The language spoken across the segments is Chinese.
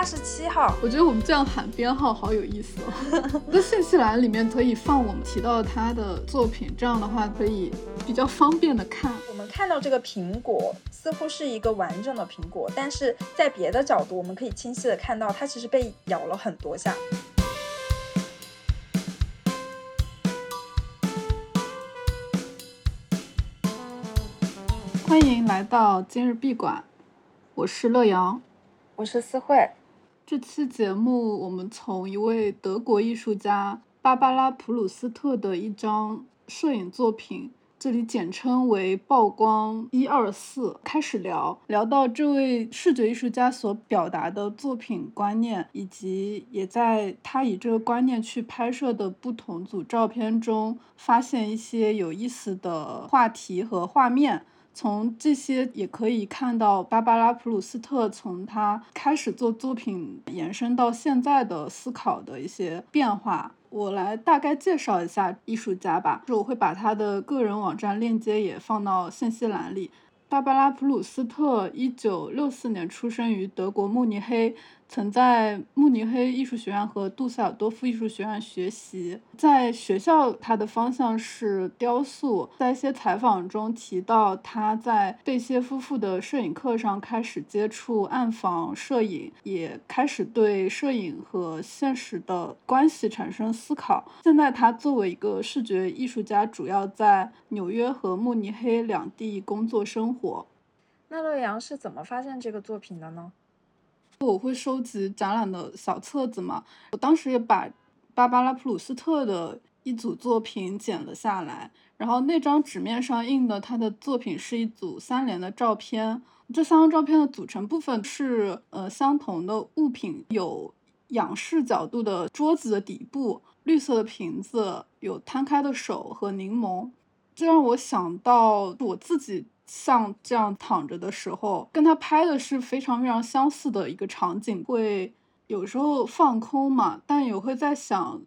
八十七号。我觉得我们这样喊编号好有意思哦。那信息栏里面可以放我们提到他的作品，这样的话可以比较方便的看。我们看到这个苹果似乎是一个完整的苹果，但是在别的角度，我们可以清晰的看到它其实被咬了很多下。欢迎来到今日闭馆，我是乐瑶，我是思慧。这期节目我们从一位德国艺术家芭芭拉·普鲁斯特的一张摄影作品，这里简称为“曝光一二四”开始聊，聊到这位视觉艺术家所表达的作品观念，以及也在他以这个观念去拍摄的不同组照片中，发现一些有意思的话题和画面。从这些也可以看到芭芭拉·普鲁斯特从他开始做作品延伸到现在的思考的一些变化。我来大概介绍一下艺术家吧，就我会把他的个人网站链接也放到信息栏里。芭芭拉·普鲁斯特一九六四年出生于德国慕尼黑。曾在慕尼黑艺术学院和杜塞尔多夫艺术学院学习，在学校他的方向是雕塑。在一些采访中提到，他在贝歇夫妇的摄影课上开始接触暗房摄影，也开始对摄影和现实的关系产生思考。现在他作为一个视觉艺术家，主要在纽约和慕尼黑两地工作生活。那洛阳是怎么发现这个作品的呢？我会收集展览的小册子嘛，我当时也把芭芭拉·普鲁斯特的一组作品剪了下来，然后那张纸面上印的他的作品是一组三联的照片，这三张照片的组成部分是呃相同的物品，有仰视角度的桌子的底部，绿色的瓶子，有摊开的手和柠檬，这让我想到我自己。像这样躺着的时候，跟他拍的是非常非常相似的一个场景，会有时候放空嘛，但也会在想，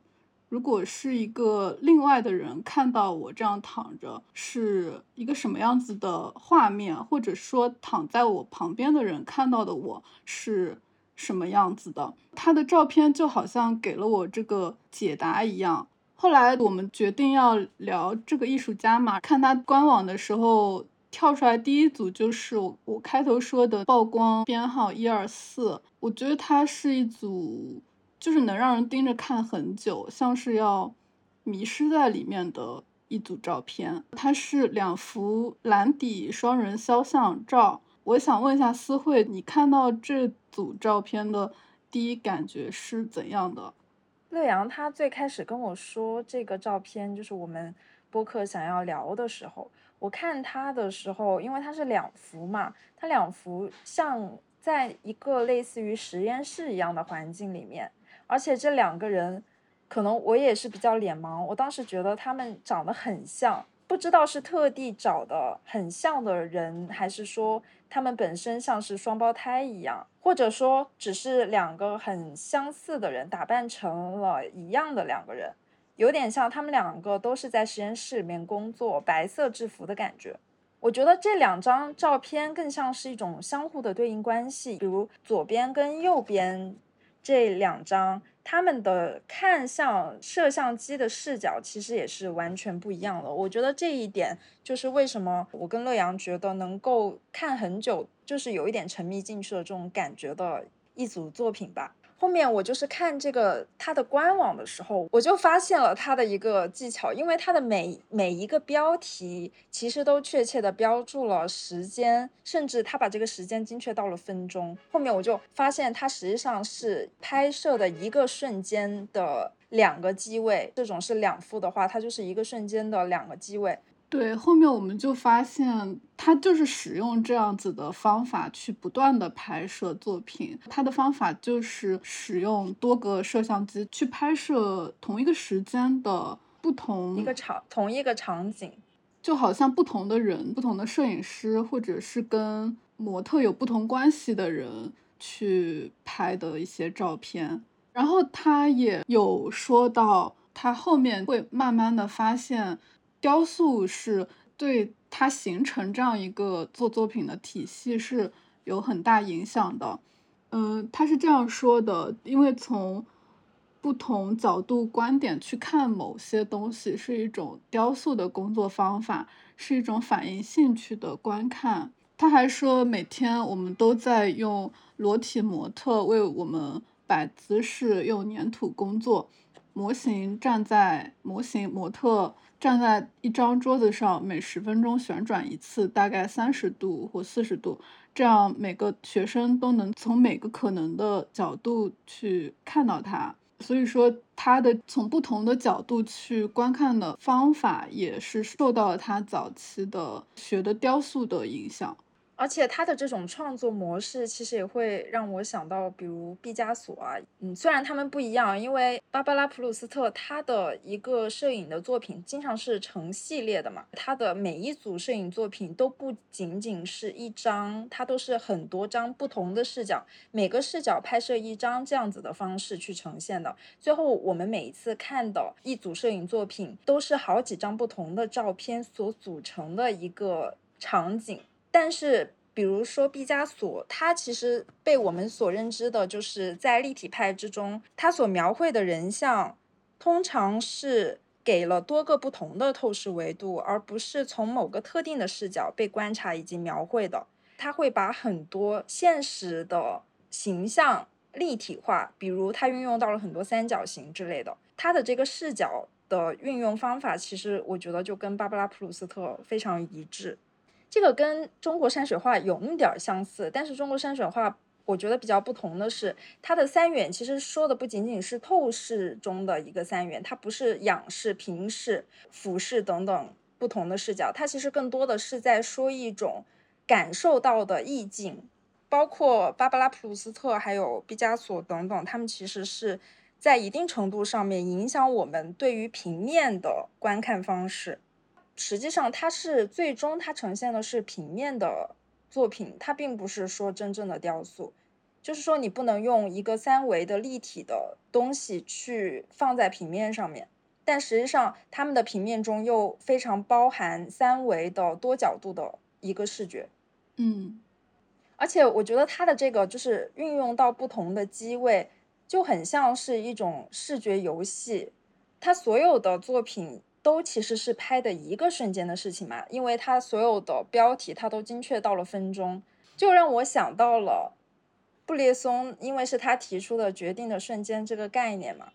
如果是一个另外的人看到我这样躺着，是一个什么样子的画面，或者说躺在我旁边的人看到的我是什么样子的？他的照片就好像给了我这个解答一样。后来我们决定要聊这个艺术家嘛，看他官网的时候。跳出来第一组就是我我开头说的曝光编号一二四，我觉得它是一组就是能让人盯着看很久，像是要迷失在里面的一组照片。它是两幅蓝底双人肖像照。我想问一下思慧，你看到这组照片的第一感觉是怎样的？乐阳他最开始跟我说这个照片就是我们播客想要聊的时候。我看他的时候，因为他是两幅嘛，他两幅像在一个类似于实验室一样的环境里面，而且这两个人，可能我也是比较脸盲，我当时觉得他们长得很像，不知道是特地找的很像的人，还是说他们本身像是双胞胎一样，或者说只是两个很相似的人打扮成了一样的两个人。有点像他们两个都是在实验室里面工作，白色制服的感觉。我觉得这两张照片更像是一种相互的对应关系，比如左边跟右边这两张，他们的看向摄像机的视角其实也是完全不一样的。我觉得这一点就是为什么我跟乐阳觉得能够看很久，就是有一点沉迷进去的这种感觉的一组作品吧。后面我就是看这个它的官网的时候，我就发现了它的一个技巧，因为它的每每一个标题其实都确切的标注了时间，甚至它把这个时间精确到了分钟。后面我就发现它实际上是拍摄的一个瞬间的两个机位，这种是两副的话，它就是一个瞬间的两个机位。对，后面我们就发现，他就是使用这样子的方法去不断的拍摄作品。他的方法就是使用多个摄像机去拍摄同一个时间的不同一个场，同一个场景，就好像不同的人、不同的摄影师，或者是跟模特有不同关系的人去拍的一些照片。然后他也有说到，他后面会慢慢的发现。雕塑是对它形成这样一个做作品的体系是有很大影响的，嗯，他是这样说的，因为从不同角度、观点去看某些东西，是一种雕塑的工作方法，是一种反映兴趣的观看。他还说，每天我们都在用裸体模特为我们摆姿势，用粘土工作。模型站在模型模特站在一张桌子上，每十分钟旋转一次，大概三十度或四十度，这样每个学生都能从每个可能的角度去看到它。所以说，他的从不同的角度去观看的方法，也是受到了他早期的学的雕塑的影响。而且他的这种创作模式，其实也会让我想到，比如毕加索啊，嗯，虽然他们不一样，因为芭芭拉普鲁斯特他的一个摄影的作品经常是成系列的嘛，他的每一组摄影作品都不仅仅是一张，它都是很多张不同的视角，每个视角拍摄一张这样子的方式去呈现的。最后我们每一次看的一组摄影作品，都是好几张不同的照片所组成的一个场景。但是，比如说毕加索，他其实被我们所认知的，就是在立体派之中，他所描绘的人像，通常是给了多个不同的透视维度，而不是从某个特定的视角被观察以及描绘的。他会把很多现实的形象立体化，比如他运用到了很多三角形之类的。他的这个视角的运用方法，其实我觉得就跟芭芭拉普鲁斯特非常一致。这个跟中国山水画有那么点儿相似，但是中国山水画我觉得比较不同的是，它的三元其实说的不仅仅是透视中的一个三元，它不是仰视、平视、俯视等等不同的视角，它其实更多的是在说一种感受到的意境。包括芭芭拉普鲁斯特还有毕加索等等，他们其实是在一定程度上面影响我们对于平面的观看方式。实际上，它是最终它呈现的是平面的作品，它并不是说真正的雕塑。就是说，你不能用一个三维的立体的东西去放在平面上面，但实际上，他们的平面中又非常包含三维的多角度的一个视觉。嗯，而且我觉得它的这个就是运用到不同的机位，就很像是一种视觉游戏。它所有的作品。都其实是拍的一个瞬间的事情嘛，因为它所有的标题它都精确到了分钟，就让我想到了布列松，因为是他提出的决定的瞬间这个概念嘛。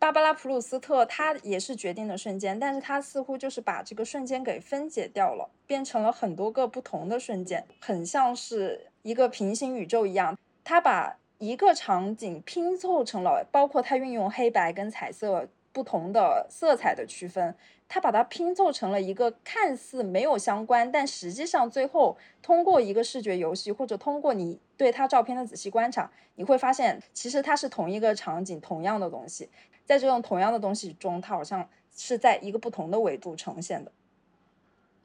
芭芭拉普鲁斯特他也是决定的瞬间，但是他似乎就是把这个瞬间给分解掉了，变成了很多个不同的瞬间，很像是一个平行宇宙一样。他把一个场景拼凑成了，包括他运用黑白跟彩色。不同的色彩的区分，他把它拼凑成了一个看似没有相关，但实际上最后通过一个视觉游戏，或者通过你对他照片的仔细观察，你会发现其实它是同一个场景，同样的东西，在这种同样的东西中，它好像是在一个不同的维度呈现的。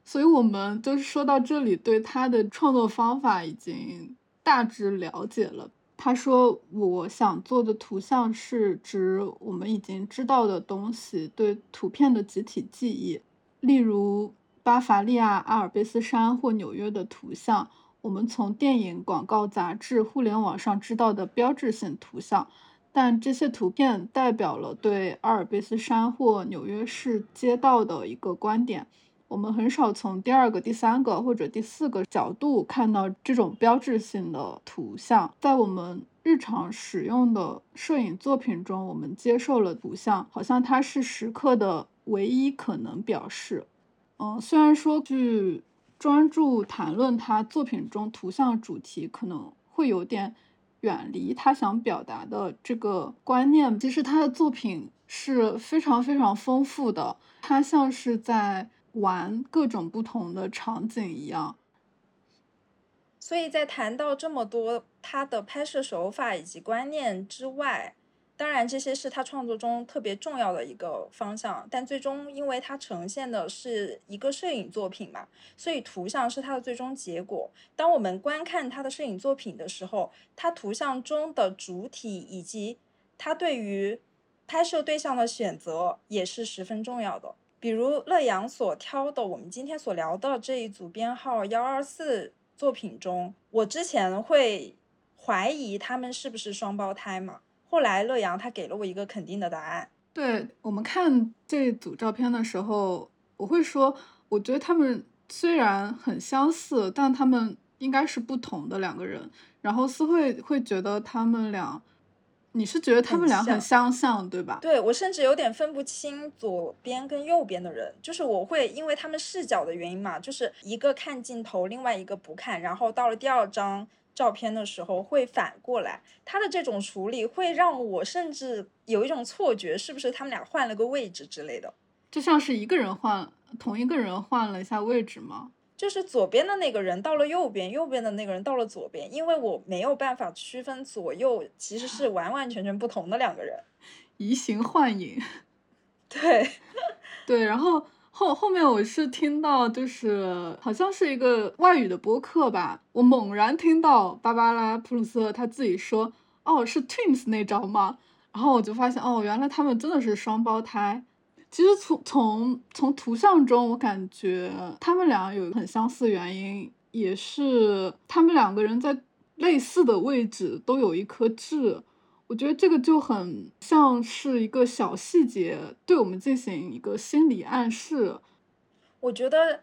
所以，我们就是说到这里，对他的创作方法已经大致了解了。他说：“我想做的图像是指我们已经知道的东西，对图片的集体记忆，例如巴伐利亚阿尔卑斯山或纽约的图像，我们从电影、广告、杂志、互联网上知道的标志性图像。但这些图片代表了对阿尔卑斯山或纽约市街道的一个观点。”我们很少从第二个、第三个或者第四个角度看到这种标志性的图像。在我们日常使用的摄影作品中，我们接受了图像，好像它是时刻的唯一可能表示。嗯，虽然说去专注谈论他作品中图像主题，可能会有点远离他想表达的这个观念。其实他的作品是非常非常丰富的，他像是在。玩各种不同的场景一样，所以在谈到这么多他的拍摄手法以及观念之外，当然这些是他创作中特别重要的一个方向。但最终，因为他呈现的是一个摄影作品嘛，所以图像是他的最终结果。当我们观看他的摄影作品的时候，他图像中的主体以及他对于拍摄对象的选择也是十分重要的。比如乐阳所挑的，我们今天所聊的这一组编号幺二四作品中，我之前会怀疑他们是不是双胞胎嘛。后来乐阳他给了我一个肯定的答案。对我们看这组照片的时候，我会说，我觉得他们虽然很相似，但他们应该是不同的两个人。然后思慧会觉得他们俩。你是觉得他们俩很相像，对吧？对我甚至有点分不清左边跟右边的人，就是我会因为他们视角的原因嘛，就是一个看镜头，另外一个不看，然后到了第二张照片的时候会反过来，他的这种处理会让我甚至有一种错觉，是不是他们俩换了个位置之类的？就像是一个人换同一个人换了一下位置吗？就是左边的那个人到了右边，右边的那个人到了左边，因为我没有办法区分左右其实是 完完全全不同的两个人，移形换影。对，对，然后后后面我是听到就是好像是一个外语的播客吧，我猛然听到芭芭拉普鲁斯特他自己说，哦，是 twins 那招吗？然后我就发现，哦，原来他们真的是双胞胎。其实从从从图像中，我感觉他们俩有很相似原因，也是他们两个人在类似的位置都有一颗痣。我觉得这个就很像是一个小细节，对我们进行一个心理暗示。我觉得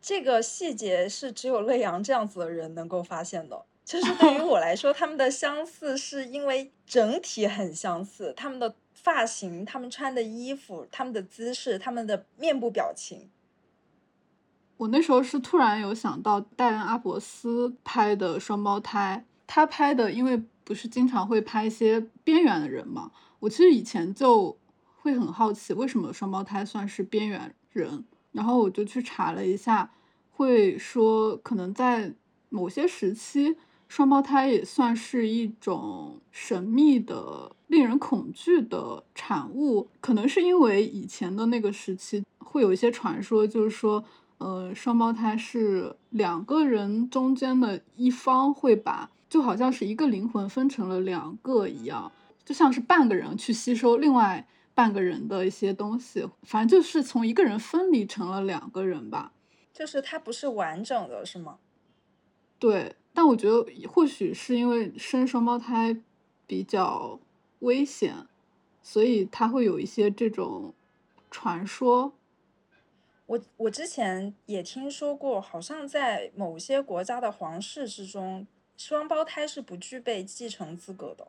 这个细节是只有乐阳这样子的人能够发现的。就是对于我来说，他们的相似是因为整体很相似，他们的。发型，他们穿的衣服，他们的姿势，他们的面部表情。我那时候是突然有想到戴恩·阿伯斯拍的双胞胎，他拍的，因为不是经常会拍一些边缘的人嘛。我其实以前就会很好奇，为什么双胞胎算是边缘人？然后我就去查了一下，会说可能在某些时期。双胞胎也算是一种神秘的、令人恐惧的产物，可能是因为以前的那个时期会有一些传说，就是说，呃，双胞胎是两个人中间的一方会把，就好像是一个灵魂分成了两个一样，就像是半个人去吸收另外半个人的一些东西，反正就是从一个人分离成了两个人吧，就是它不是完整的，是吗？对。但我觉得或许是因为生双胞胎比较危险，所以他会有一些这种传说。我我之前也听说过，好像在某些国家的皇室之中，双胞胎是不具备继承资格的。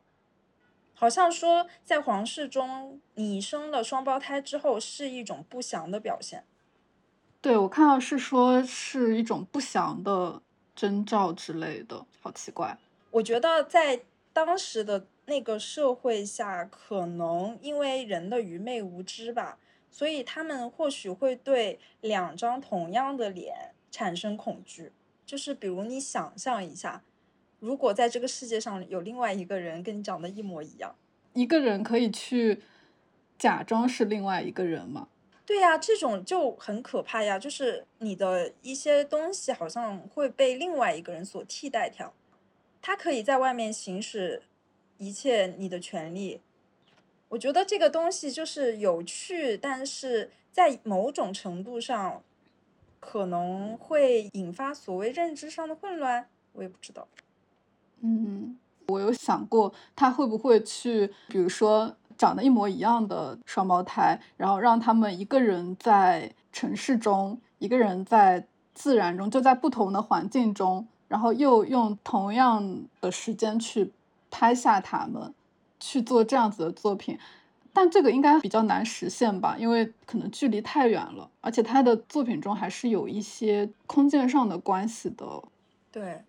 好像说在皇室中，你生了双胞胎之后是一种不祥的表现。对，我看到是说是一种不祥的。征兆之类的，好奇怪。我觉得在当时的那个社会下，可能因为人的愚昧无知吧，所以他们或许会对两张同样的脸产生恐惧。就是比如你想象一下，如果在这个世界上有另外一个人跟你长得一模一样，一个人可以去假装是另外一个人吗？对呀，这种就很可怕呀！就是你的一些东西好像会被另外一个人所替代掉，他可以在外面行使一切你的权利。我觉得这个东西就是有趣，但是在某种程度上可能会引发所谓认知上的混乱。我也不知道。嗯，我有想过他会不会去，比如说。长得一模一样的双胞胎，然后让他们一个人在城市中，一个人在自然中，就在不同的环境中，然后又用同样的时间去拍下他们，去做这样子的作品。但这个应该比较难实现吧，因为可能距离太远了，而且他的作品中还是有一些空间上的关系的。对。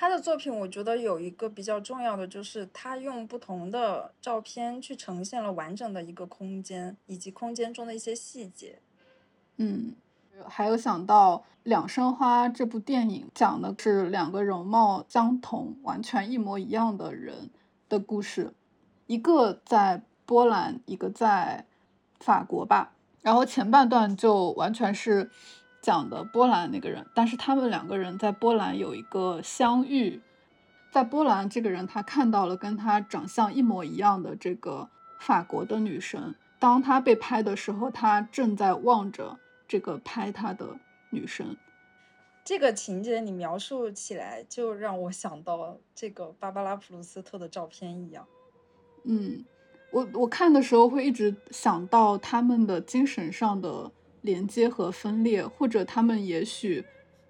他的作品，我觉得有一个比较重要的，就是他用不同的照片去呈现了完整的一个空间，以及空间中的一些细节。嗯，还有想到《两生花》这部电影，讲的是两个容貌相同、完全一模一样的人的故事，一个在波兰，一个在法国吧。然后前半段就完全是。讲的波兰那个人，但是他们两个人在波兰有一个相遇，在波兰这个人他看到了跟他长相一模一样的这个法国的女生，当他被拍的时候，他正在望着这个拍他的女生。这个情节你描述起来，就让我想到这个芭芭拉普鲁斯特的照片一样。嗯，我我看的时候会一直想到他们的精神上的连接和分裂，或者他们也许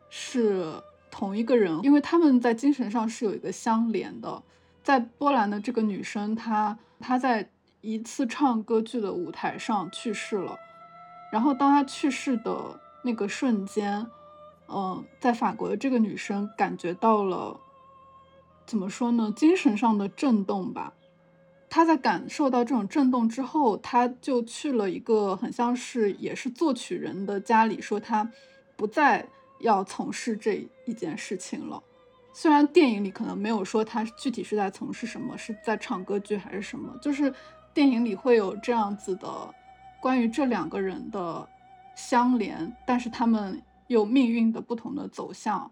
是同一个人，因为他们在精神上是有一个相连的。在波兰的这个女生，她她在一次唱歌剧的舞台上去世了，然后当她去世的那个瞬间，嗯，在法国的这个女生感觉到了，怎么说呢？精神上的震动吧。他在感受到这种震动之后，他就去了一个很像是也是作曲人的家里，说他不再要从事这一件事情了。虽然电影里可能没有说他具体是在从事什么，是在唱歌剧还是什么，就是电影里会有这样子的关于这两个人的相连，但是他们有命运的不同的走向。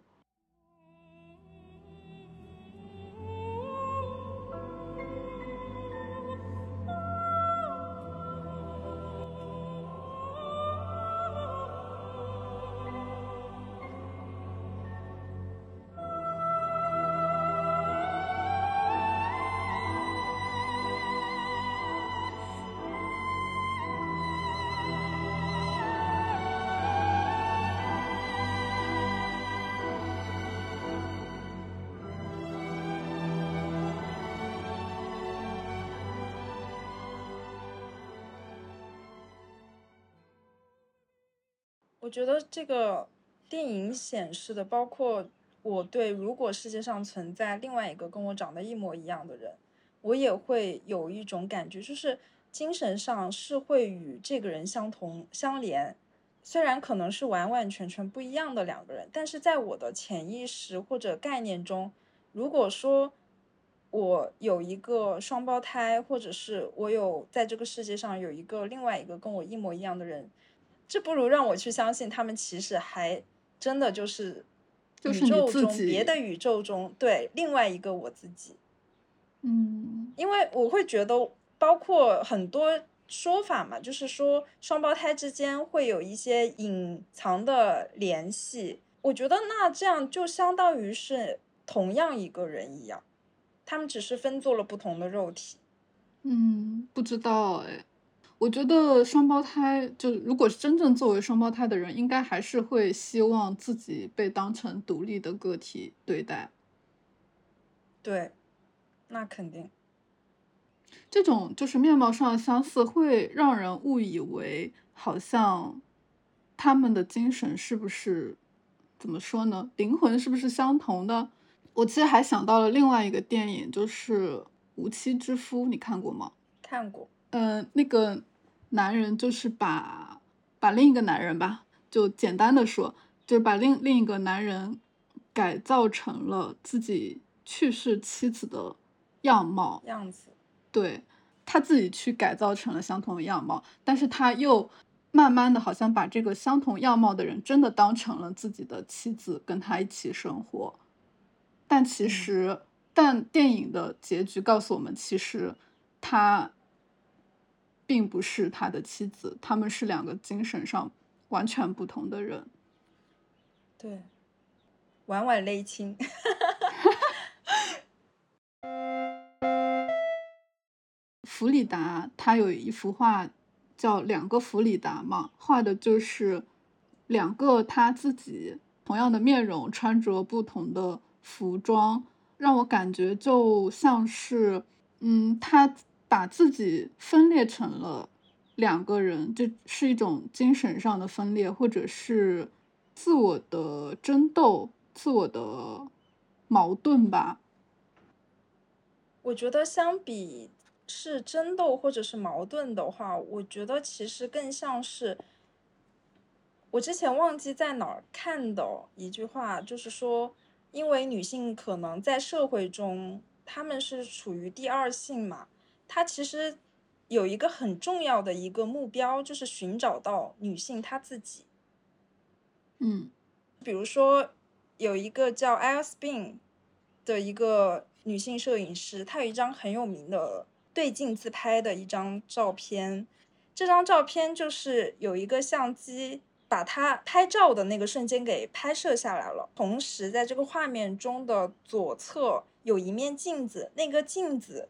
我觉得这个电影显示的，包括我对如果世界上存在另外一个跟我长得一模一样的人，我也会有一种感觉，就是精神上是会与这个人相同相连。虽然可能是完完全全不一样的两个人，但是在我的潜意识或者概念中，如果说我有一个双胞胎，或者是我有在这个世界上有一个另外一个跟我一模一样的人。这不如让我去相信，他们其实还真的就是宇宙中别的宇宙中对另外一个我自己。嗯，因为我会觉得，包括很多说法嘛，就是说双胞胎之间会有一些隐藏的联系。我觉得那这样就相当于是同样一个人一样，他们只是分做了不同的肉体。嗯，不知道哎。我觉得双胞胎就如果是真正作为双胞胎的人，应该还是会希望自己被当成独立的个体对待。对，那肯定。这种就是面貌上的相似，会让人误以为好像他们的精神是不是怎么说呢？灵魂是不是相同的？我其实还想到了另外一个电影，就是《无妻之夫》，你看过吗？看过。嗯，那个男人就是把把另一个男人吧，就简单的说，就是把另另一个男人改造成了自己去世妻子的样貌样子。对，他自己去改造成了相同的样貌，但是他又慢慢的好像把这个相同样貌的人真的当成了自己的妻子，跟他一起生活。但其实，但电影的结局告诉我们，其实他。并不是他的妻子，他们是两个精神上完全不同的人。对，婉婉勒清。弗里达他有一幅画叫《两个弗里达》嘛，画的就是两个他自己同样的面容，穿着不同的服装，让我感觉就像是，嗯，他。把自己分裂成了两个人，这是一种精神上的分裂，或者是自我的争斗、自我的矛盾吧。我觉得相比是争斗或者是矛盾的话，我觉得其实更像是我之前忘记在哪儿看的一句话，就是说，因为女性可能在社会中她们是处于第二性嘛。他其实有一个很重要的一个目标，就是寻找到女性她自己。嗯，比如说有一个叫 Alice Bean 的一个女性摄影师，她有一张很有名的对镜自拍的一张照片。这张照片就是有一个相机把她拍照的那个瞬间给拍摄下来了。同时，在这个画面中的左侧有一面镜子，那个镜子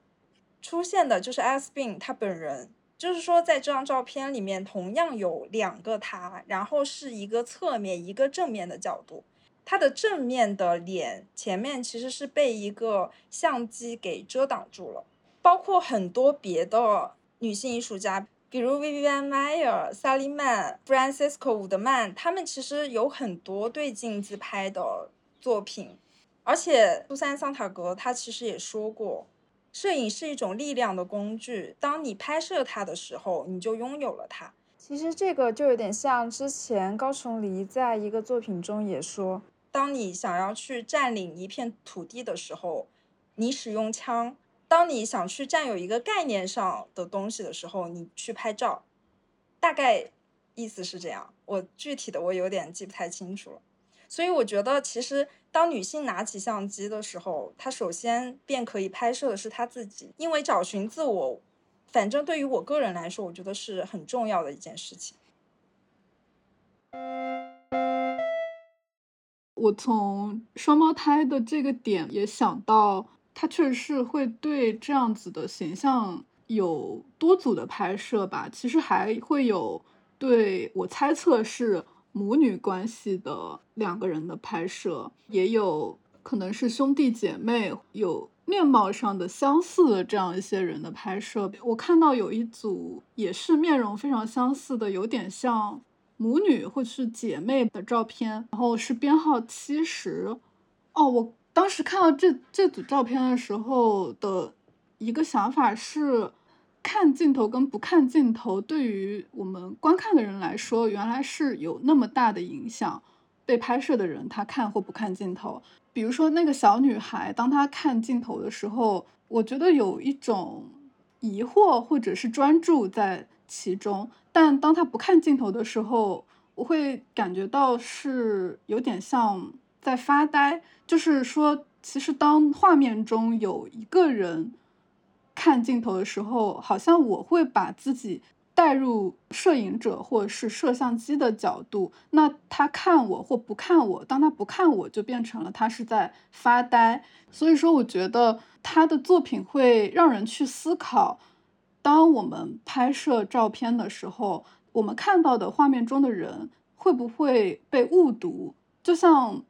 出现的就是 S b i n 他本人。就是说，在这张照片里面，同样有两个他，然后是一个侧面，一个正面的角度。他的正面的脸前面其实是被一个相机给遮挡住了。包括很多别的女性艺术家，比如 Vivian Maier、Sally Mann、Francisco 伍德曼，他们其实有很多对镜自拍的作品。而且苏珊·桑塔格她其实也说过。摄影是一种力量的工具，当你拍摄它的时候，你就拥有了它。其实这个就有点像之前高崇离在一个作品中也说，当你想要去占领一片土地的时候，你使用枪；当你想去占有一个概念上的东西的时候，你去拍照。大概意思是这样，我具体的我有点记不太清楚了。所以我觉得，其实当女性拿起相机的时候，她首先便可以拍摄的是她自己，因为找寻自我，反正对于我个人来说，我觉得是很重要的一件事情。我从双胞胎的这个点也想到，他确实是会对这样子的形象有多组的拍摄吧。其实还会有，对我猜测是。母女关系的两个人的拍摄，也有可能是兄弟姐妹，有面貌上的相似的这样一些人的拍摄。我看到有一组也是面容非常相似的，有点像母女或是姐妹的照片，然后是编号七十。哦，我当时看到这这组照片的时候的一个想法是。看镜头跟不看镜头，对于我们观看的人来说，原来是有那么大的影响。被拍摄的人他看或不看镜头，比如说那个小女孩，当她看镜头的时候，我觉得有一种疑惑或者是专注在其中；但当她不看镜头的时候，我会感觉到是有点像在发呆。就是说，其实当画面中有一个人。看镜头的时候，好像我会把自己带入摄影者或者是摄像机的角度。那他看我或不看我，当他不看我，就变成了他是在发呆。所以说，我觉得他的作品会让人去思考：当我们拍摄照片的时候，我们看到的画面中的人会不会被误读？就像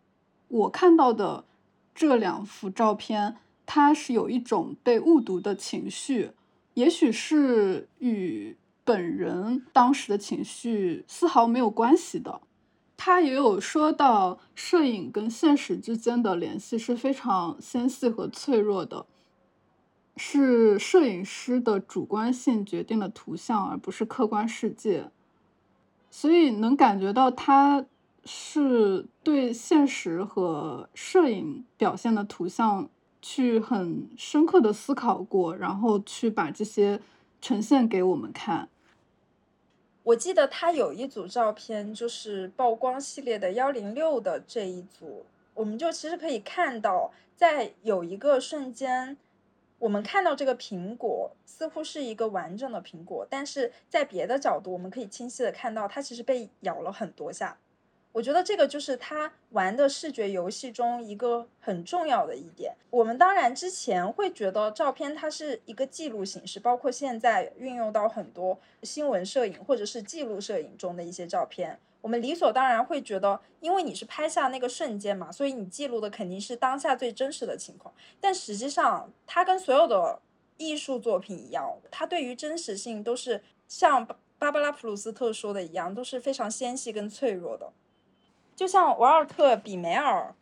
我看到的这两幅照片。他是有一种被误读的情绪，也许是与本人当时的情绪丝毫没有关系的。他也有说到，摄影跟现实之间的联系是非常纤细和脆弱的，是摄影师的主观性决定了图像，而不是客观世界。所以能感觉到他是对现实和摄影表现的图像。去很深刻的思考过，然后去把这些呈现给我们看。我记得他有一组照片，就是曝光系列的幺零六的这一组，我们就其实可以看到，在有一个瞬间，我们看到这个苹果似乎是一个完整的苹果，但是在别的角度，我们可以清晰的看到它其实被咬了很多下。我觉得这个就是他玩的视觉游戏中一个很重要的一点。我们当然之前会觉得照片它是一个记录形式，包括现在运用到很多新闻摄影或者是记录摄影中的一些照片，我们理所当然会觉得，因为你是拍下那个瞬间嘛，所以你记录的肯定是当下最真实的情况。但实际上，它跟所有的艺术作品一样，它对于真实性都是像芭芭拉普鲁斯特说的一样，都是非常纤细跟脆弱的。就像瓦尔特·比梅尔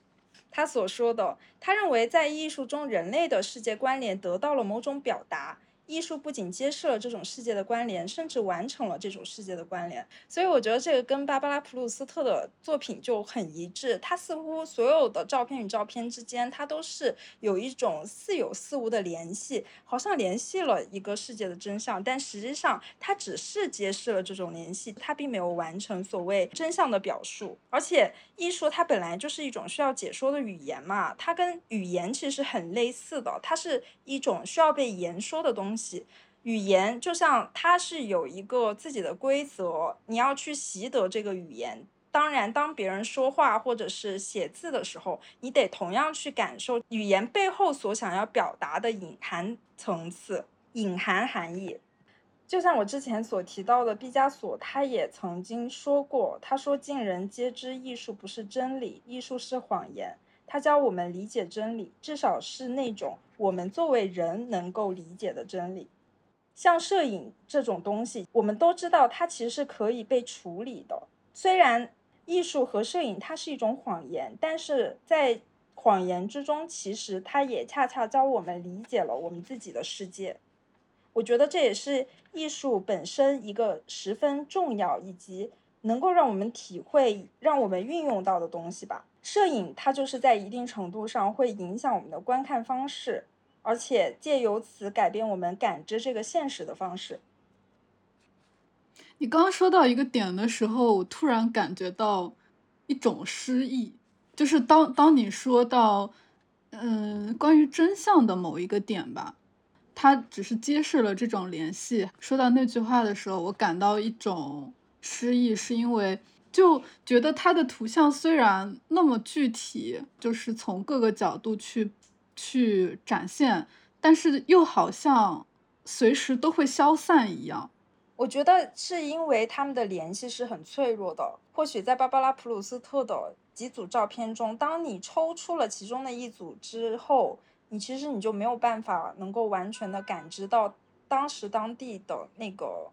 他所说的，他认为在艺术中，人类的世界关联得到了某种表达。艺术不仅揭示了这种世界的关联，甚至完成了这种世界的关联。所以我觉得这个跟芭芭拉普鲁斯特的作品就很一致。他似乎所有的照片与照片之间，它都是有一种似有似无的联系，好像联系了一个世界的真相。但实际上，它只是揭示了这种联系，它并没有完成所谓真相的表述。而且，艺术它本来就是一种需要解说的语言嘛，它跟语言其实很类似的，它是一种需要被言说的东西。语言就像它是有一个自己的规则，你要去习得这个语言。当然，当别人说话或者是写字的时候，你得同样去感受语言背后所想要表达的隐含层次、隐含含义。就像我之前所提到的，毕加索他也曾经说过，他说：“尽人皆知，艺术不是真理，艺术是谎言。”他教我们理解真理，至少是那种我们作为人能够理解的真理。像摄影这种东西，我们都知道它其实是可以被处理的，虽然。艺术和摄影，它是一种谎言，但是在谎言之中，其实它也恰恰教我们理解了我们自己的世界。我觉得这也是艺术本身一个十分重要以及能够让我们体会、让我们运用到的东西吧。摄影它就是在一定程度上会影响我们的观看方式，而且借由此改变我们感知这个现实的方式。你刚刚说到一个点的时候，我突然感觉到一种诗意，就是当当你说到，嗯，关于真相的某一个点吧，它只是揭示了这种联系。说到那句话的时候，我感到一种失意，是因为就觉得他的图像虽然那么具体，就是从各个角度去去展现，但是又好像随时都会消散一样。我觉得是因为他们的联系是很脆弱的。或许在芭芭拉·普鲁斯特的几组照片中，当你抽出了其中的一组之后，你其实你就没有办法能够完全的感知到当时当地的那个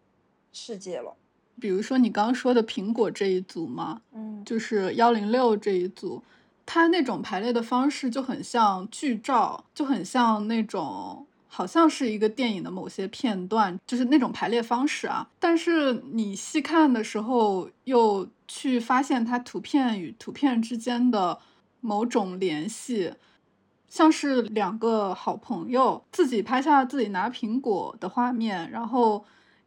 世界了。比如说你刚刚说的苹果这一组嘛，嗯，就是幺零六这一组，它那种排列的方式就很像剧照，就很像那种。好像是一个电影的某些片段，就是那种排列方式啊。但是你细看的时候，又去发现它图片与图片之间的某种联系，像是两个好朋友自己拍下自己拿苹果的画面，然后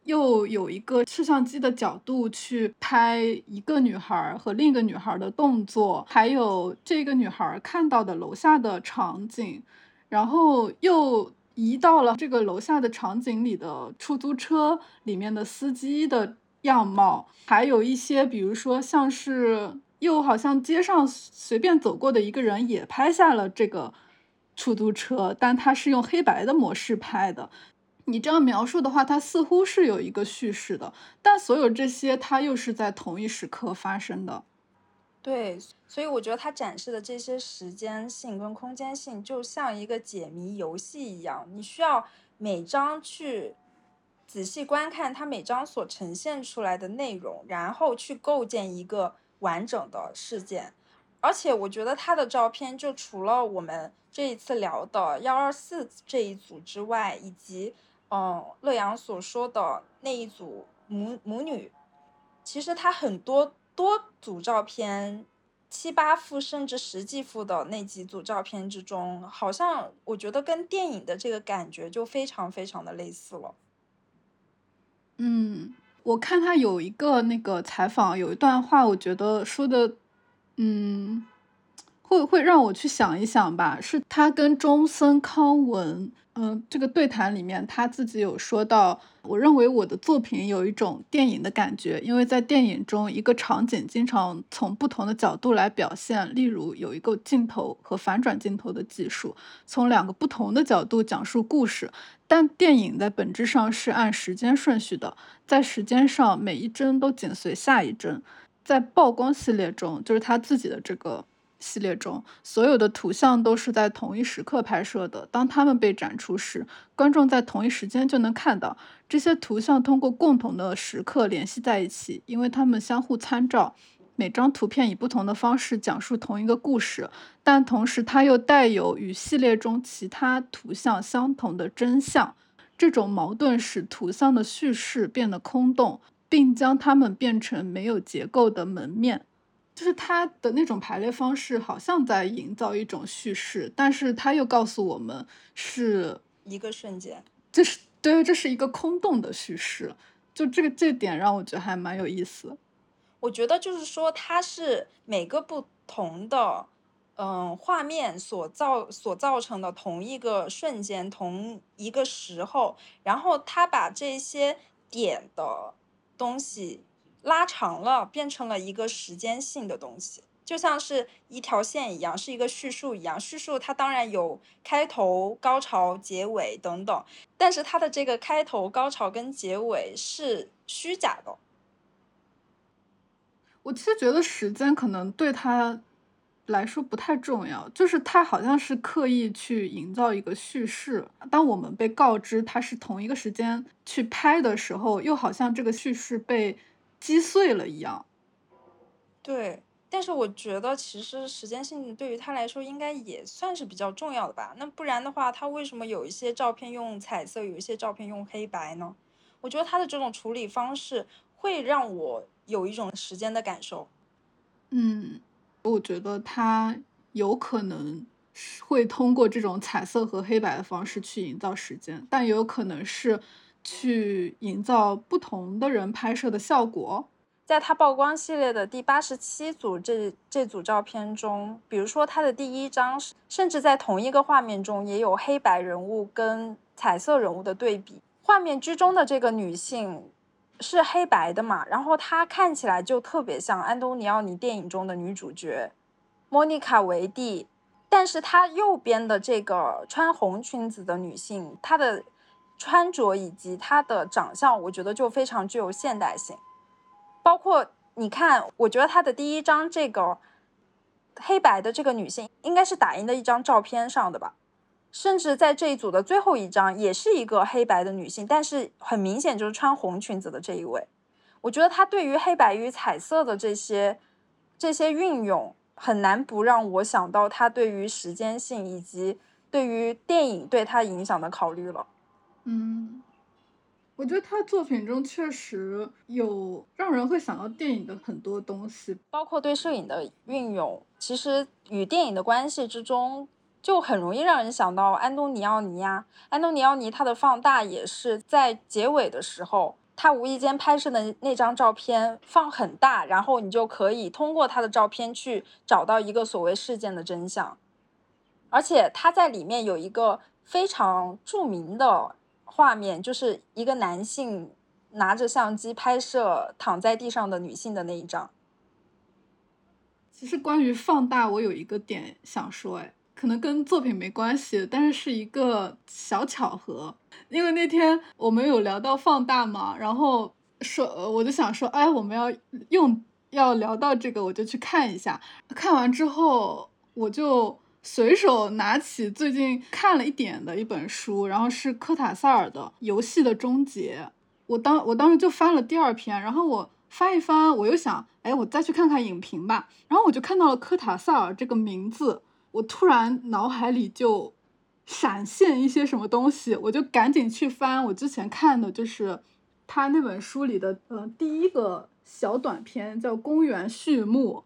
又有一个摄像机的角度去拍一个女孩和另一个女孩的动作，还有这个女孩看到的楼下的场景，然后又。移到了这个楼下的场景里的出租车里面的司机的样貌，还有一些，比如说像是又好像街上随便走过的一个人也拍下了这个出租车，但他是用黑白的模式拍的。你这样描述的话，它似乎是有一个叙事的，但所有这些它又是在同一时刻发生的。对，所以我觉得它展示的这些时间性跟空间性，就像一个解谜游戏一样，你需要每张去仔细观看它每张所呈现出来的内容，然后去构建一个完整的事件。而且我觉得他的照片，就除了我们这一次聊的幺二四这一组之外，以及嗯乐阳所说的那一组母母女，其实他很多。多组照片，七八幅甚至十几幅的那几组照片之中，好像我觉得跟电影的这个感觉就非常非常的类似了。嗯，我看他有一个那个采访，有一段话，我觉得说的，嗯，会会让我去想一想吧。是他跟中森康文。嗯，这个对谈里面他自己有说到，我认为我的作品有一种电影的感觉，因为在电影中，一个场景经常从不同的角度来表现，例如有一个镜头和反转镜头的技术，从两个不同的角度讲述故事。但电影在本质上是按时间顺序的，在时间上每一帧都紧随下一帧。在曝光系列中，就是他自己的这个。系列中所有的图像都是在同一时刻拍摄的。当它们被展出时，观众在同一时间就能看到这些图像通过共同的时刻联系在一起，因为它们相互参照。每张图片以不同的方式讲述同一个故事，但同时它又带有与系列中其他图像相同的真相。这种矛盾使图像的叙事变得空洞，并将它们变成没有结构的门面。就是他的那种排列方式，好像在营造一种叙事，但是他又告诉我们是一个瞬间，这是对，这是一个空洞的叙事。就这个这点让我觉得还蛮有意思。我觉得就是说，它是每个不同的嗯画面所造所造成的同一个瞬间、同一个时候，然后他把这些点的东西拉长了，变成了一个时间性的东西。就像是一条线一样，是一个叙述一样。叙述它当然有开头、高潮、结尾等等，但是它的这个开头、高潮跟结尾是虚假的。我其实觉得时间可能对他来说不太重要，就是他好像是刻意去营造一个叙事。当我们被告知他是同一个时间去拍的时候，又好像这个叙事被击碎了一样。对。但是我觉得，其实时间性对于他来说应该也算是比较重要的吧。那不然的话，他为什么有一些照片用彩色，有一些照片用黑白呢？我觉得他的这种处理方式会让我有一种时间的感受。嗯，我觉得他有可能会通过这种彩色和黑白的方式去营造时间，但也有可能是去营造不同的人拍摄的效果。在他曝光系列的第八十七组这这组照片中，比如说他的第一张，甚至在同一个画面中也有黑白人物跟彩色人物的对比。画面居中的这个女性是黑白的嘛，然后她看起来就特别像安东尼奥尼电影中的女主角莫妮卡维蒂，但是她右边的这个穿红裙子的女性，她的穿着以及她的长相，我觉得就非常具有现代性。包括你看，我觉得她的第一张这个黑白的这个女性，应该是打印的一张照片上的吧。甚至在这一组的最后一张，也是一个黑白的女性，但是很明显就是穿红裙子的这一位。我觉得她对于黑白与彩色的这些这些运用，很难不让我想到她对于时间性以及对于电影对她影响的考虑了。嗯。我觉得他作品中确实有让人会想到电影的很多东西，包括对摄影的运用，其实与电影的关系之中，就很容易让人想到安东尼奥尼呀。安东尼奥尼他的放大也是在结尾的时候，他无意间拍摄的那张照片放很大，然后你就可以通过他的照片去找到一个所谓事件的真相，而且他在里面有一个非常著名的。画面就是一个男性拿着相机拍摄躺在地上的女性的那一张。其实关于放大，我有一个点想说，哎，可能跟作品没关系，但是是一个小巧合。因为那天我们有聊到放大嘛，然后说我就想说，哎，我们要用要聊到这个，我就去看一下。看完之后，我就。随手拿起最近看了一点的一本书，然后是科塔萨尔的《游戏的终结》。我当我当时就翻了第二篇，然后我翻一翻，我又想，哎，我再去看看影评吧。然后我就看到了科塔萨尔这个名字，我突然脑海里就闪现一些什么东西，我就赶紧去翻我之前看的，就是他那本书里的呃第一个小短片，叫《公园序幕》。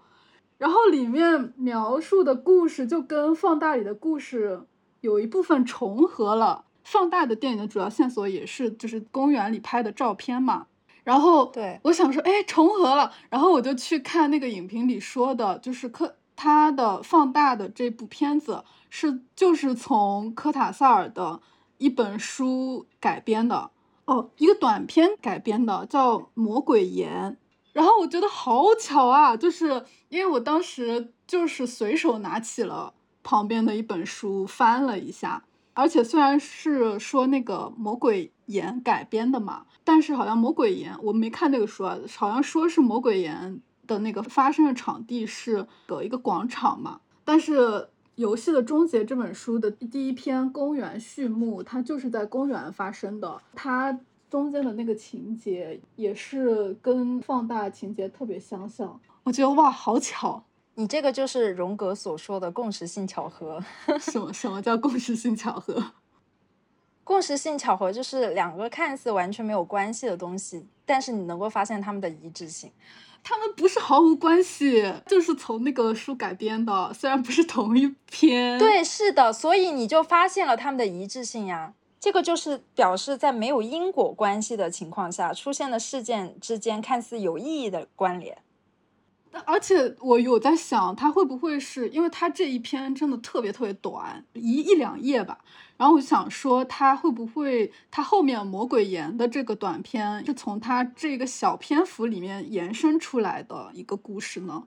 然后里面描述的故事就跟放大里的故事有一部分重合了。放大的电影的主要线索也是就是公园里拍的照片嘛。然后对我想说，哎，重合了。然后我就去看那个影评里说的，就是科他的放大的这部片子是就是从科塔萨尔的一本书改编的哦，一个短片改编的，叫《魔鬼岩》。然后我觉得好巧啊，就是因为我当时就是随手拿起了旁边的一本书翻了一下，而且虽然是说那个《魔鬼岩》改编的嘛，但是好像《魔鬼岩》我没看那个书啊，好像说是《魔鬼岩》的那个发生的场地是有一个广场嘛，但是《游戏的终结》这本书的第一篇公园序幕，它就是在公园发生的，它。中间的那个情节也是跟放大情节特别相像，我觉得哇，好巧！你这个就是荣格所说的共识性巧合。什么什么叫共识性巧合？共识性巧合就是两个看似完全没有关系的东西，但是你能够发现它们的一致性。他们不是毫无关系，就是从那个书改编的，虽然不是同一篇。对，是的，所以你就发现了他们的一致性呀。这个就是表示，在没有因果关系的情况下出现的事件之间看似有意义的关联。而且我有在想，他会不会是因为他这一篇真的特别特别短，一一两页吧。然后我就想说，他会不会他后面魔鬼岩的这个短篇是从他这个小篇幅里面延伸出来的一个故事呢？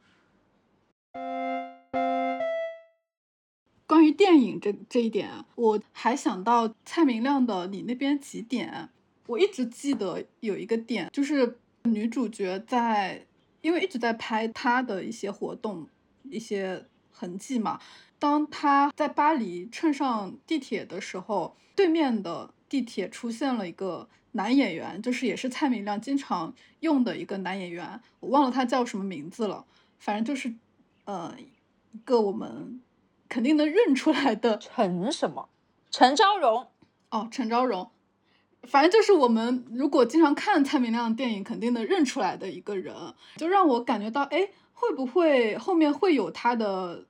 关于电影这这一点，我还想到蔡明亮的你那边几点，我一直记得有一个点，就是女主角在。因为一直在拍她的一些活动、一些痕迹嘛。当他在巴黎乘上地铁的时候，对面的地铁出现了一个男演员，就是也是蔡明亮经常用的一个男演员，我忘了他叫什么名字了。反正就是，呃，一个我们肯定能认出来的陈什么？陈昭荣。哦，陈昭荣。反正就是我们如果经常看蔡明亮的电影，肯定能认出来的一个人，就让我感觉到，哎，会不会后面会有他的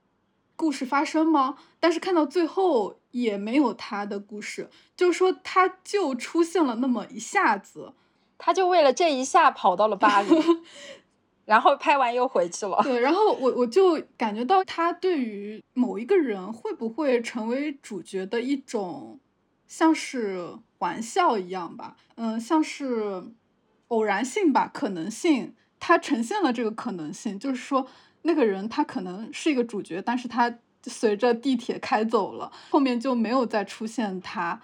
故事发生吗？但是看到最后也没有他的故事，就是说他就出现了那么一下子，他就为了这一下跑到了巴黎，然后拍完又回去了。对，然后我我就感觉到他对于某一个人会不会成为主角的一种。像是玩笑一样吧，嗯，像是偶然性吧，可能性，它呈现了这个可能性，就是说那个人他可能是一个主角，但是他随着地铁开走了，后面就没有再出现他。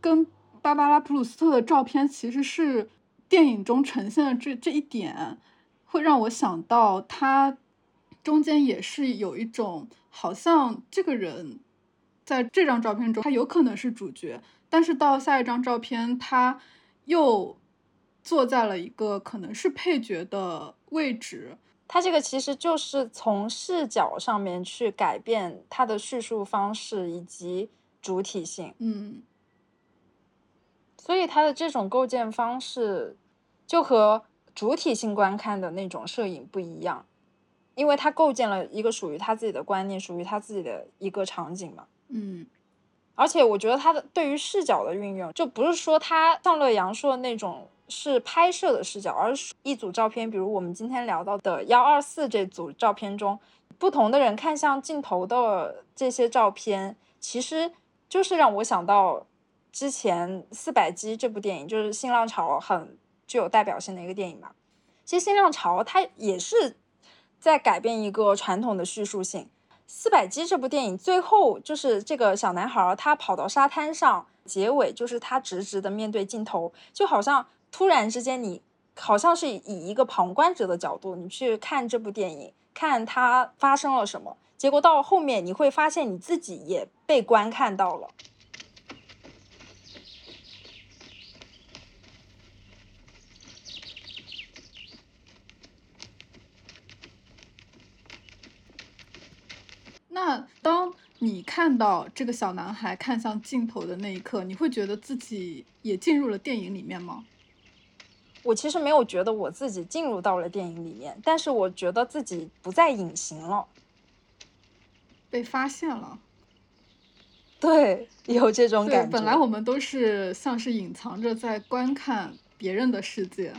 跟芭芭拉普鲁斯特的照片其实是电影中呈现的这这一点，会让我想到他中间也是有一种好像这个人。在这张照片中，他有可能是主角，但是到下一张照片，他又坐在了一个可能是配角的位置。他这个其实就是从视角上面去改变他的叙述方式以及主体性。嗯，所以他的这种构建方式就和主体性观看的那种摄影不一样，因为他构建了一个属于他自己的观念，属于他自己的一个场景嘛。嗯，而且我觉得他的对于视角的运用，就不是说他像乐阳说的那种是拍摄的视角，而是一组照片，比如我们今天聊到的幺二四这组照片中，不同的人看向镜头的这些照片，其实就是让我想到之前四百击这部电影，就是新浪潮很具有代表性的一个电影吧。其实新浪潮它也是在改变一个传统的叙述性。四百击这部电影最后就是这个小男孩儿，他跑到沙滩上，结尾就是他直直的面对镜头，就好像突然之间，你好像是以一个旁观者的角度，你去看这部电影，看他发生了什么，结果到后面你会发现你自己也被观看到了。那当你看到这个小男孩看向镜头的那一刻，你会觉得自己也进入了电影里面吗？我其实没有觉得我自己进入到了电影里面，但是我觉得自己不再隐形了，被发现了。对，有这种感觉。本来我们都是像是隐藏着在观看别人的世界。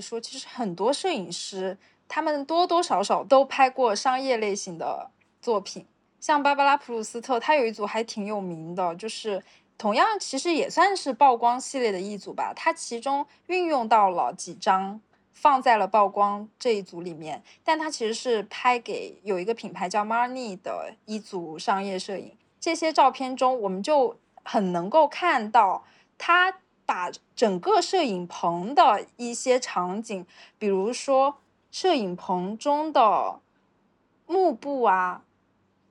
说，其实很多摄影师，他们多多少少都拍过商业类型的作品。像芭芭拉普鲁斯特，他有一组还挺有名的，就是同样其实也算是曝光系列的一组吧。他其中运用到了几张放在了曝光这一组里面，但他其实是拍给有一个品牌叫 Marni 的一组商业摄影。这些照片中，我们就很能够看到他。把整个摄影棚的一些场景，比如说摄影棚中的幕布啊，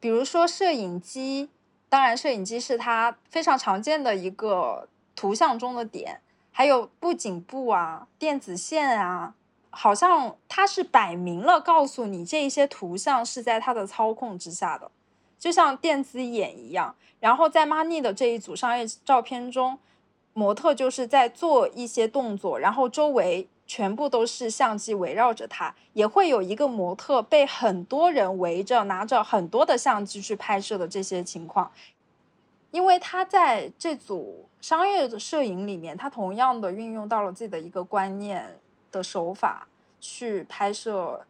比如说摄影机，当然摄影机是它非常常见的一个图像中的点，还有布景布啊、电子线啊。好像它是摆明了告诉你，这一些图像是在它的操控之下的，就像电子眼一样。然后在 Money 的这一组商业照片中，模特就是在做一些动作，然后周围全部都是相机围绕着他，也会有一个模特被很多人围着，拿着很多的相机去拍摄的这些情况。因为他在这组商业的摄影里面，他同样的运用到了自己的一个观念。的手法去拍摄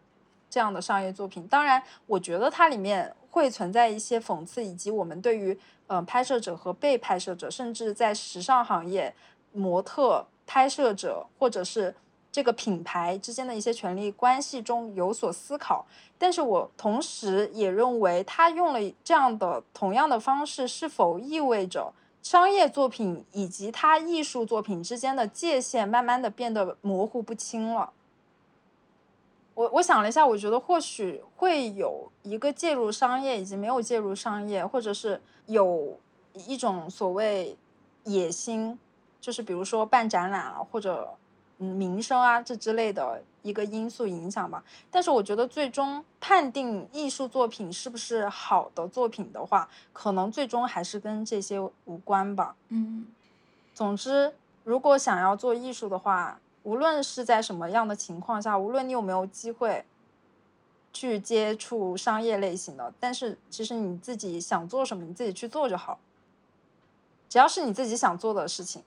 这样的商业作品，当然，我觉得它里面会存在一些讽刺，以及我们对于呃拍摄者和被拍摄者，甚至在时尚行业模特、拍摄者或者是这个品牌之间的一些权利关系中有所思考。但是我同时也认为，他用了这样的同样的方式，是否意味着？商业作品以及他艺术作品之间的界限，慢慢的变得模糊不清了。我我想了一下，我觉得或许会有一个介入商业，以及没有介入商业，或者是有一种所谓野心，就是比如说办展览啊，或者。嗯，名声啊，这之类的一个因素影响吧。但是我觉得，最终判定艺术作品是不是好的作品的话，可能最终还是跟这些无关吧。嗯，总之，如果想要做艺术的话，无论是在什么样的情况下，无论你有没有机会去接触商业类型的，但是其实你自己想做什么，你自己去做就好，只要是你自己想做的事情。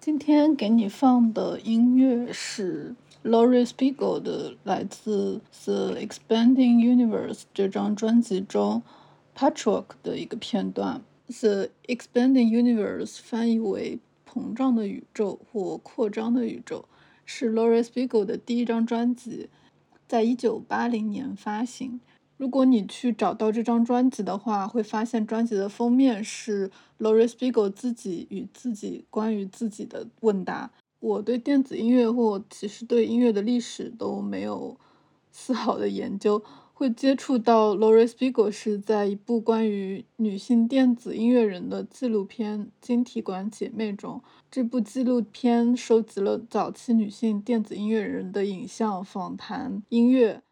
今天给你放的音乐是 Laurie Spiegel 的，来自《The Expanding Universe》这张专辑中《Patchwork》的一个片段。《The Expanding Universe》翻译为“膨胀的宇宙”或“扩张的宇宙”，是 Laurie Spiegel 的第一张专辑，在一九八零年发行。如果你去找到这张专辑的话，会发现专辑的封面是 Laurie Spiegel 自己与自己关于自己的问答。我对电子音乐或其实对音乐的历史都没有丝毫的研究，会接触到 Laurie Spiegel 是在一部关于女性电子音乐人的纪录片《晶体管姐妹》中。这部纪录片收集了早期女性电子音乐人的影像、访谈、音乐。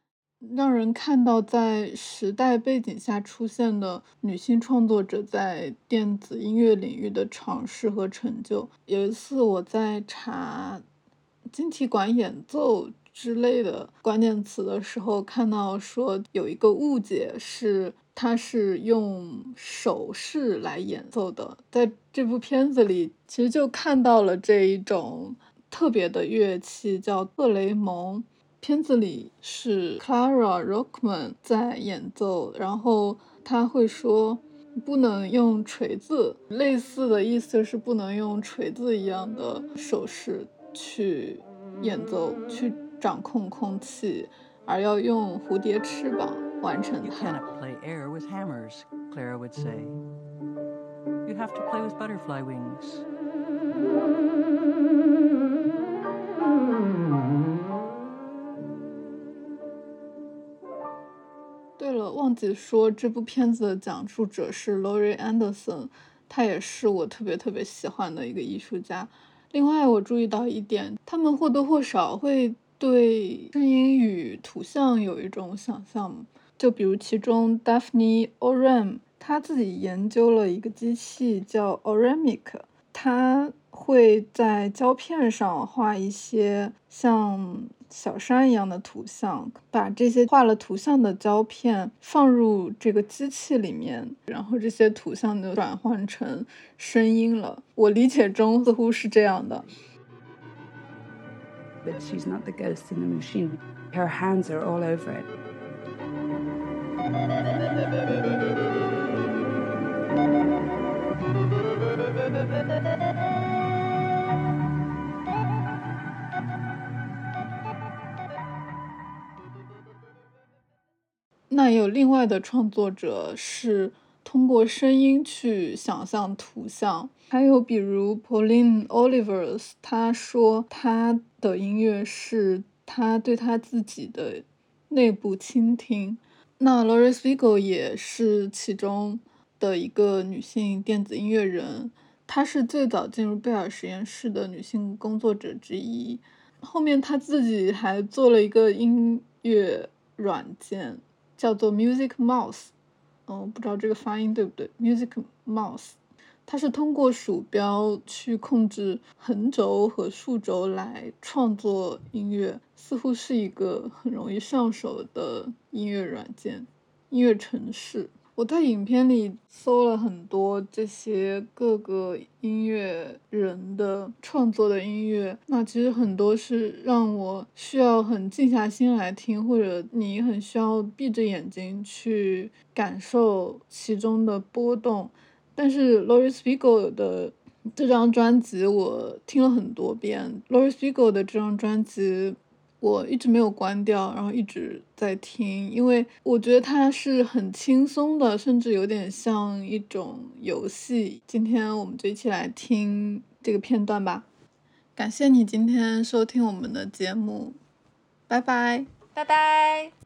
让人看到在时代背景下出现的女性创作者在电子音乐领域的尝试和成就。有一次我在查晶体管演奏之类的关键词的时候，看到说有一个误解是它是用手势来演奏的。在这部片子里，其实就看到了这一种特别的乐器，叫特雷蒙。片子里是 Clara Rockman 在演奏，然后他会说不能用锤子，类似的意思是不能用锤子一样的手势去演奏，去掌控空气，而要用蝴蝶翅膀完成它。You cannot play air with hammers, Clara would say. You have to play with butterfly wings. 对了，忘记说，这部片子的讲述者是 Laurie Anderson，他也是我特别特别喜欢的一个艺术家。另外，我注意到一点，他们或多或少会对声音与图像有一种想象，就比如其中 Daphne Oram，他自己研究了一个机器叫 Oramic，他会在胶片上画一些像。小山一样的图像，把这些画了图像的胶片放入这个机器里面，然后这些图像就转换成声音了。我理解中似乎是这样的。But she's not the ghost in the machine. Her hands are all over it. 那也有另外的创作者是通过声音去想象图像，还有比如 Pauline Olivers，他说他的音乐是他对他自己的内部倾听。那 Loris Vigo 也是其中的一个女性电子音乐人，她是最早进入贝尔实验室的女性工作者之一。后面她自己还做了一个音乐软件，叫做 Music Mouse。嗯，不知道这个发音对不对？Music Mouse，它是通过鼠标去控制横轴和竖轴来创作音乐。似乎是一个很容易上手的音乐软件、音乐程式。我在影片里搜了很多这些各个音乐人的创作的音乐，那其实很多是让我需要很静下心来听，或者你很需要闭着眼睛去感受其中的波动。但是 Loris Vigo 的这张专辑我听了很多遍，Loris Vigo 的这张专辑。我一直没有关掉，然后一直在听，因为我觉得它是很轻松的，甚至有点像一种游戏。今天我们就一起来听这个片段吧。感谢你今天收听我们的节目，拜拜，拜拜。